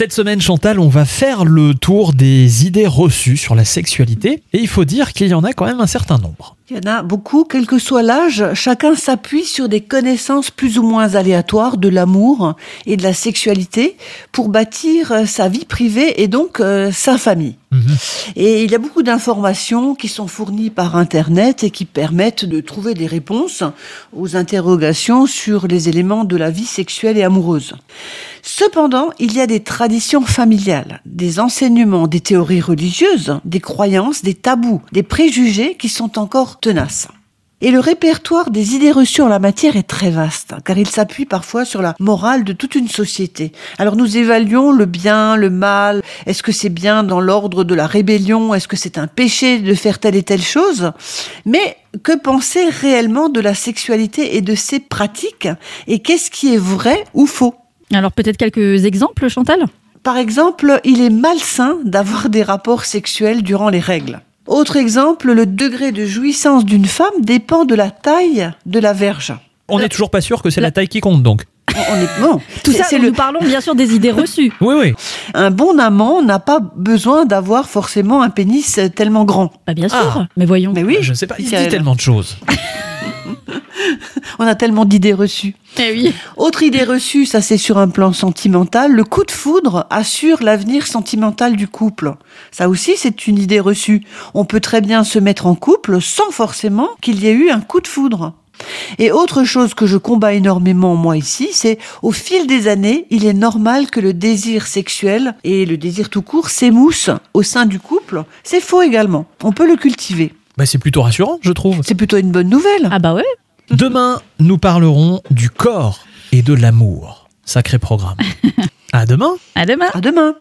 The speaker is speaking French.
Cette semaine, Chantal, on va faire le tour des idées reçues sur la sexualité. Et il faut dire qu'il y en a quand même un certain nombre. Il y en a beaucoup, quel que soit l'âge, chacun s'appuie sur des connaissances plus ou moins aléatoires de l'amour et de la sexualité pour bâtir euh, sa vie privée et donc euh, sa famille. Et il y a beaucoup d'informations qui sont fournies par Internet et qui permettent de trouver des réponses aux interrogations sur les éléments de la vie sexuelle et amoureuse. Cependant, il y a des traditions familiales, des enseignements, des théories religieuses, des croyances, des tabous, des préjugés qui sont encore tenaces. Et le répertoire des idées reçues en la matière est très vaste, car il s'appuie parfois sur la morale de toute une société. Alors nous évaluons le bien, le mal, est-ce que c'est bien dans l'ordre de la rébellion, est-ce que c'est un péché de faire telle et telle chose, mais que penser réellement de la sexualité et de ses pratiques, et qu'est-ce qui est vrai ou faux? Alors peut-être quelques exemples, Chantal? Par exemple, il est malsain d'avoir des rapports sexuels durant les règles. Autre exemple, le degré de jouissance d'une femme dépend de la taille de la verge. On n'est toujours pas sûr que c'est la taille qui compte, donc. On est bon. Tout C'est- ça, c'est nous le parlons bien sûr des idées reçues. Oui, oui. un bon amant n'a pas besoin d'avoir forcément un pénis tellement grand. Bah, bien sûr, Ah. mais voyons. Mais oui, Je sais pas, il dit tellement de choses. on a tellement d'idées reçues. Eh oui. Autre idée reçue, ça c'est sur un plan sentimental, le coup de foudre assure l'avenir sentimental du couple. Ça aussi c'est une idée reçue. On peut très bien se mettre en couple sans forcément qu'il y ait eu un coup de foudre. Et autre chose que je combats énormément moi ici, c'est au fil des années, il est normal que le désir sexuel et le désir tout court s'émoussent au sein du couple. C'est faux également. On peut le cultiver. Bah, c'est plutôt rassurant, je trouve. C'est plutôt une bonne nouvelle. Ah bah ouais. Demain, nous parlerons du corps et de l'amour. Sacré programme. À demain. À demain. À demain.